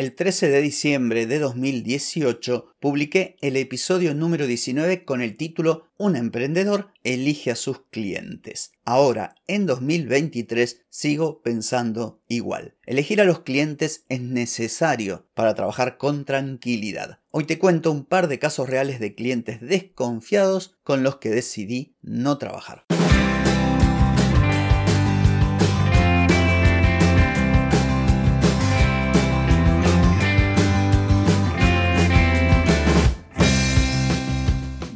El 13 de diciembre de 2018 publiqué el episodio número 19 con el título Un emprendedor elige a sus clientes. Ahora, en 2023, sigo pensando igual. Elegir a los clientes es necesario para trabajar con tranquilidad. Hoy te cuento un par de casos reales de clientes desconfiados con los que decidí no trabajar.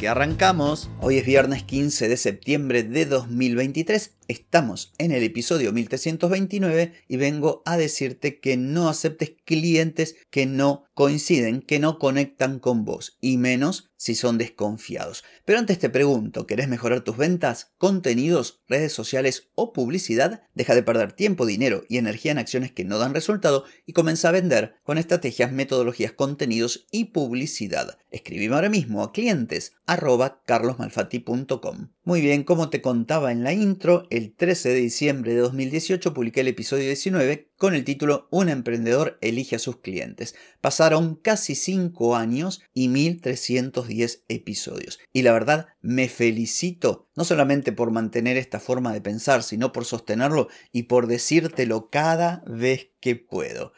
que arrancamos. Hoy es viernes 15 de septiembre de 2023 Estamos en el episodio 1329 y vengo a decirte que no aceptes clientes que no coinciden, que no conectan con vos, y menos si son desconfiados. Pero antes te pregunto, ¿querés mejorar tus ventas, contenidos, redes sociales o publicidad? Deja de perder tiempo, dinero y energía en acciones que no dan resultado y comienza a vender con estrategias, metodologías, contenidos y publicidad. Escribime ahora mismo a clientes Muy bien, como te contaba en la intro, el 13 de diciembre de 2018 publiqué el episodio 19 con el título Un emprendedor elige a sus clientes. Pasaron casi 5 años y 1310 episodios. Y la verdad, me felicito no solamente por mantener esta forma de pensar, sino por sostenerlo y por decírtelo cada vez que puedo.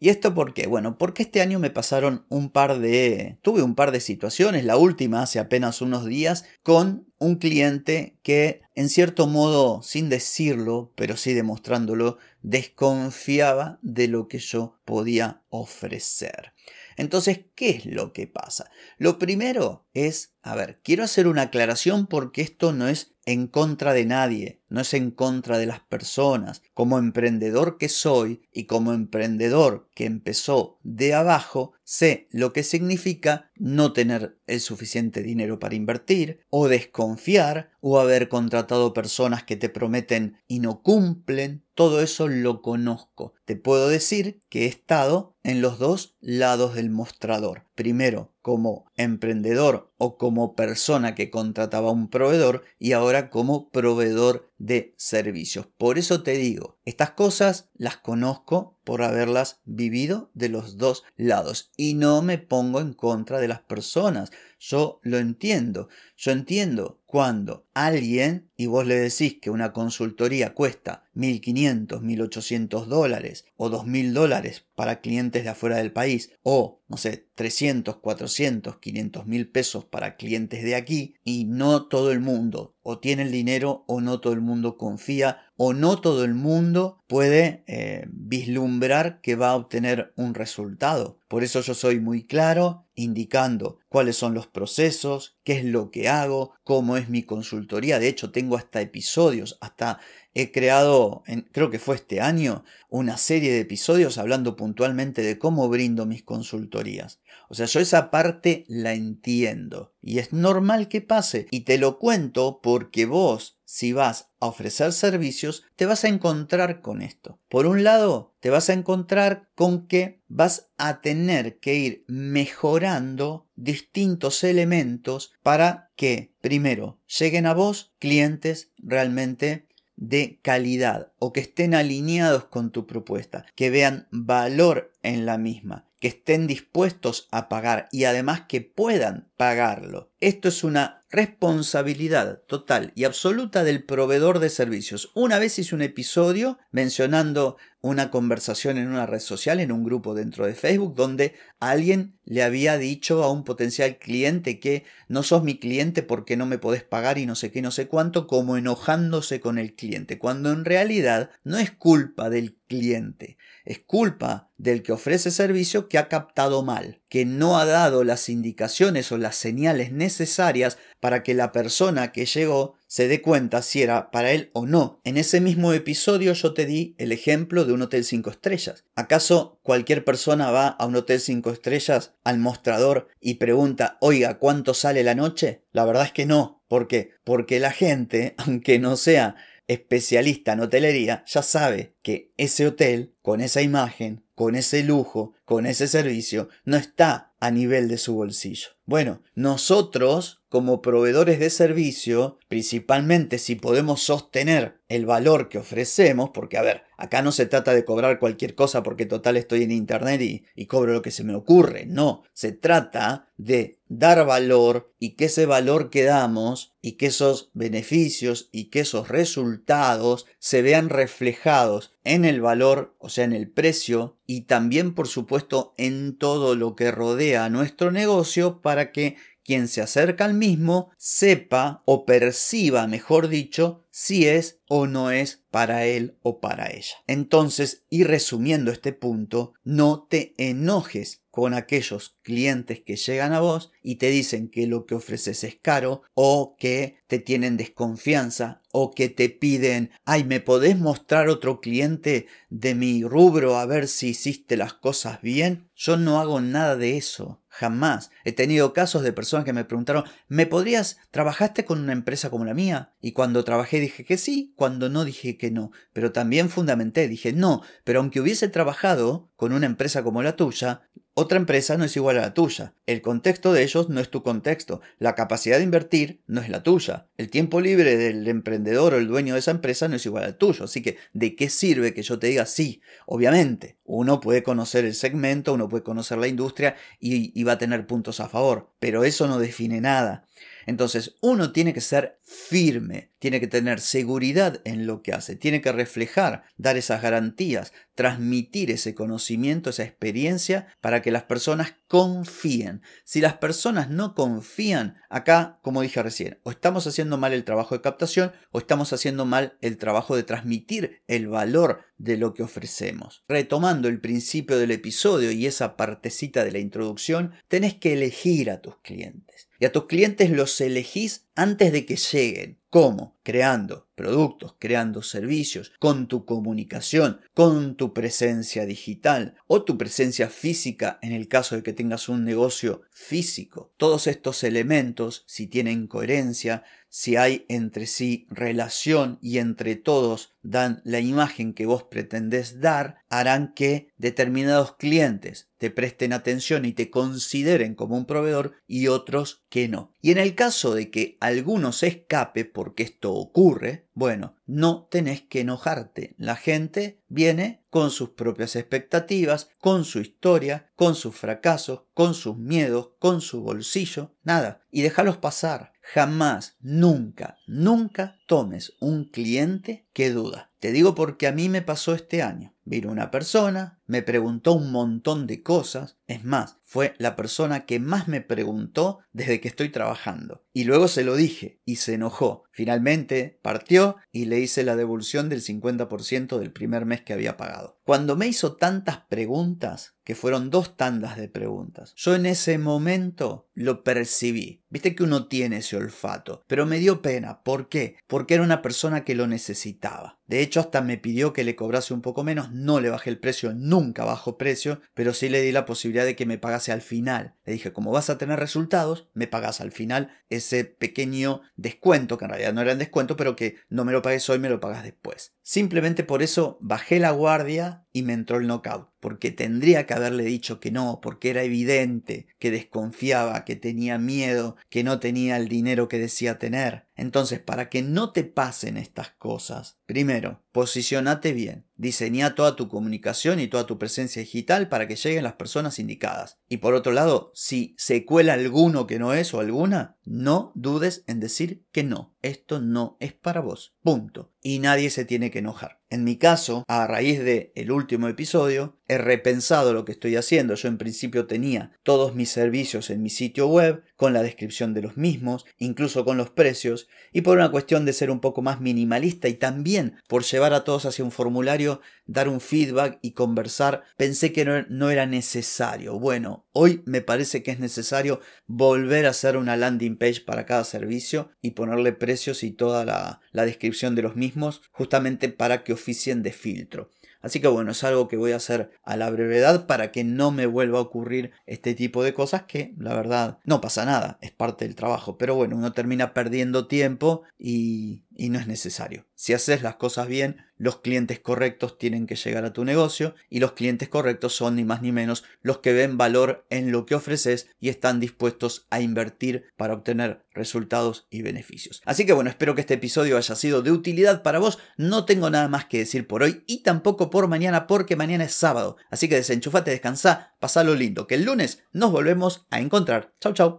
¿Y esto por qué? Bueno, porque este año me pasaron un par de... tuve un par de situaciones, la última hace apenas unos días, con un cliente que en cierto modo, sin decirlo, pero sí demostrándolo, desconfiaba de lo que yo podía ofrecer. Entonces, ¿qué es lo que pasa? Lo primero es, a ver, quiero hacer una aclaración porque esto no es en contra de nadie, no es en contra de las personas. Como emprendedor que soy y como emprendedor que empezó de abajo, sé lo que significa no tener el suficiente dinero para invertir, o desconfiar, o haber contratado personas que te prometen y no cumplen. Todo eso lo conozco. Te puedo decir que he estado en los dos lados del mostrador. Primero, como emprendedor o como persona que contrataba un proveedor y ahora como proveedor de servicios. Por eso te digo, estas cosas las conozco por haberlas vivido de los dos lados y no me pongo en contra de las personas. Yo lo entiendo. Yo entiendo cuando alguien, y vos le decís que una consultoría cuesta 1.500, 1.800 dólares o 2.000 dólares para clientes de afuera del país, o, no sé, 300, 400, 500 mil pesos para clientes de aquí, y no todo el mundo o tiene el dinero o no todo el mundo confía o no todo el mundo puede eh, vislumbrar que va a obtener un resultado. Por eso yo soy muy claro indicando cuáles son los procesos, qué es lo que hago, cómo es mi consultoría. De hecho, tengo hasta episodios, hasta he creado, creo que fue este año, una serie de episodios hablando puntualmente de cómo brindo mis consultorías. O sea, yo esa parte la entiendo y es normal que pase y te lo cuento porque vos, si vas a ofrecer servicios, te vas a encontrar con esto. Por un lado, te vas a encontrar con que vas a tener que ir mejorando distintos elementos para que, primero, lleguen a vos clientes realmente de calidad o que estén alineados con tu propuesta, que vean valor en la misma que estén dispuestos a pagar y además que puedan pagarlo. Esto es una responsabilidad total y absoluta del proveedor de servicios. Una vez hice un episodio mencionando una conversación en una red social, en un grupo dentro de Facebook, donde alguien le había dicho a un potencial cliente que no sos mi cliente porque no me podés pagar y no sé qué, no sé cuánto, como enojándose con el cliente, cuando en realidad no es culpa del cliente, es culpa del que ofrece servicio que ha captado mal, que no ha dado las indicaciones o las señales necesarias para que la persona que llegó se dé cuenta si era para él o no. En ese mismo episodio yo te di el ejemplo de un hotel 5 estrellas. ¿Acaso cualquier persona va a un hotel 5 estrellas al mostrador y pregunta, oiga, ¿cuánto sale la noche? La verdad es que no. ¿Por qué? Porque la gente, aunque no sea especialista en hotelería, ya sabe que ese hotel, con esa imagen, con ese lujo, con ese servicio, no está a nivel de su bolsillo. Bueno, nosotros como proveedores de servicio, principalmente si podemos sostener el valor que ofrecemos, porque a ver, acá no se trata de cobrar cualquier cosa porque total estoy en internet y, cobro lo que se me ocurre, no, se trata de dar valor y que ese valor que damos y que esos beneficios y que esos resultados se vean reflejados en el valor, o sea, en el precio y también por supuesto en todo lo que rodea a nuestro negocio para que quien se acerca al mismo sepa o perciba, mejor dicho, si es o no es para él o para ella. Entonces, y resumiendo este punto, no te enojes con aquellos clientes que llegan a vos y te dicen que lo que ofreces es caro o que te tienen desconfianza o que te piden, ay, ¿me podés mostrar otro cliente de mi rubro a ver si hiciste las cosas bien? Yo no hago nada de eso. Jamás. He tenido casos de personas que me preguntaron, ¿me podrías, trabajaste con una empresa como la mía? Y cuando trabajé dije que sí, cuando no dije que no. Pero también fundamenté, dije no, pero aunque hubiese trabajado con una empresa como la tuya, otra empresa no es igual a la tuya. El contexto de ellos no es tu contexto. La capacidad de invertir no es la tuya. El tiempo libre del emprendedor o el dueño de esa empresa no es igual al tuyo. Así que, ¿de qué sirve que yo te diga sí? Obviamente, uno puede conocer el segmento, uno puede conocer la industria y, va a tener puntos a favor. Pero eso no define nada. Entonces, uno tiene que ser firme, tiene que tener seguridad en lo que hace, tiene que reflejar, dar esas garantías, transmitir ese conocimiento, esa experiencia para que las personas confíen. Si las personas no confían, acá, como dije recién, o estamos haciendo mal el trabajo de captación o estamos haciendo mal el trabajo de transmitir el valor de lo que ofrecemos. Retomando el principio del episodio y esa partecita de la introducción, tenés que elegir a tus clientes. Y a tus clientes los elegís antes de que lleguen. ¿Cómo? Creando productos, creando servicios, con tu comunicación, con tu presencia digital o tu presencia física en el caso de que tengas un negocio físico. Todos estos elementos, si tienen coherencia, si hay entre sí relación y entre todos dan la imagen que vos pretendés dar, harán que determinados clientes te presten atención y te consideren como un proveedor y otros que no. Y en el caso de que alguno se escape porque esto ocurre, bueno, no tenés que enojarte. La gente viene con sus propias expectativas, con su historia, con sus fracasos, con sus miedos, con su bolsillo, nada. Y déjalos pasar. Jamás, nunca, nunca tomes un cliente que duda. Te digo porque a mí me pasó este año. Vino una persona, me preguntó un montón de cosas, es más, fue la persona que más me preguntó desde que estoy trabajando. Y luego se lo dije y se enojó. Finalmente partió y le hice la devolución del 50% del primer mes que había pagado. Cuando me hizo tantas preguntas, que fueron dos tandas de preguntas, yo en ese momento lo percibí. Viste que uno tiene ese olfato, pero me dio pena. ¿Por qué? Porque era una persona que lo necesitaba. De hecho, hasta me pidió que le cobrase un poco menos, no le bajé el precio, nunca bajo precio, pero sí le di la posibilidad de que me pagase al final. Le dije, como vas a tener resultados, me pagas al final ese pequeño descuento, que en realidad no era en descuento, pero que no me lo pagues hoy, me lo pagas después. Simplemente por eso bajé la guardia y me entró el knockout, porque tendría que haberle dicho que no, porque era evidente que desconfiaba, que tenía miedo, que no tenía el dinero que decía tener. Entonces, para que no te pasen estas cosas, primero, posicionate bien, diseña toda tu comunicación y toda tu presencia digital para que lleguen las personas indicadas. Y por otro lado, si se cuela alguno que no es o alguna, no dudes en decir que no, esto no es para vos. Punto. Y nadie se tiene que enojar. En mi caso, a raíz del el último episodio, he repensado lo que estoy haciendo. Yo en principio tenía todos mis servicios en mi sitio web, con la descripción de los mismos, incluso con los precios, y por una cuestión de ser un poco más minimalista y también por llevar a todos hacia un formulario, dar un feedback y conversar, pensé que no, era necesario. Bueno, hoy me parece que es necesario volver a hacer una landing page para cada servicio y ponerle precios y toda la, la descripción de los mismos, justamente para que oficien de filtro. Así que bueno, es algo que voy a hacer a la brevedad para que no me vuelva a ocurrir este tipo de cosas que la verdad no pasa nada, es parte del trabajo. Pero bueno, uno termina perdiendo tiempo y, y no es necesario. Si haces las cosas bien, los clientes correctos tienen que llegar a tu negocio y los clientes correctos son ni más ni menos los que ven valor en lo que ofreces y están dispuestos a invertir para obtener resultados y beneficios. Así que bueno, espero que este episodio haya sido de utilidad para vos. No tengo nada más que decir por hoy y tampoco por mañana porque mañana es sábado. Así que desenchufate, descansa, pasalo lindo, que el lunes nos volvemos a encontrar. Chau chau.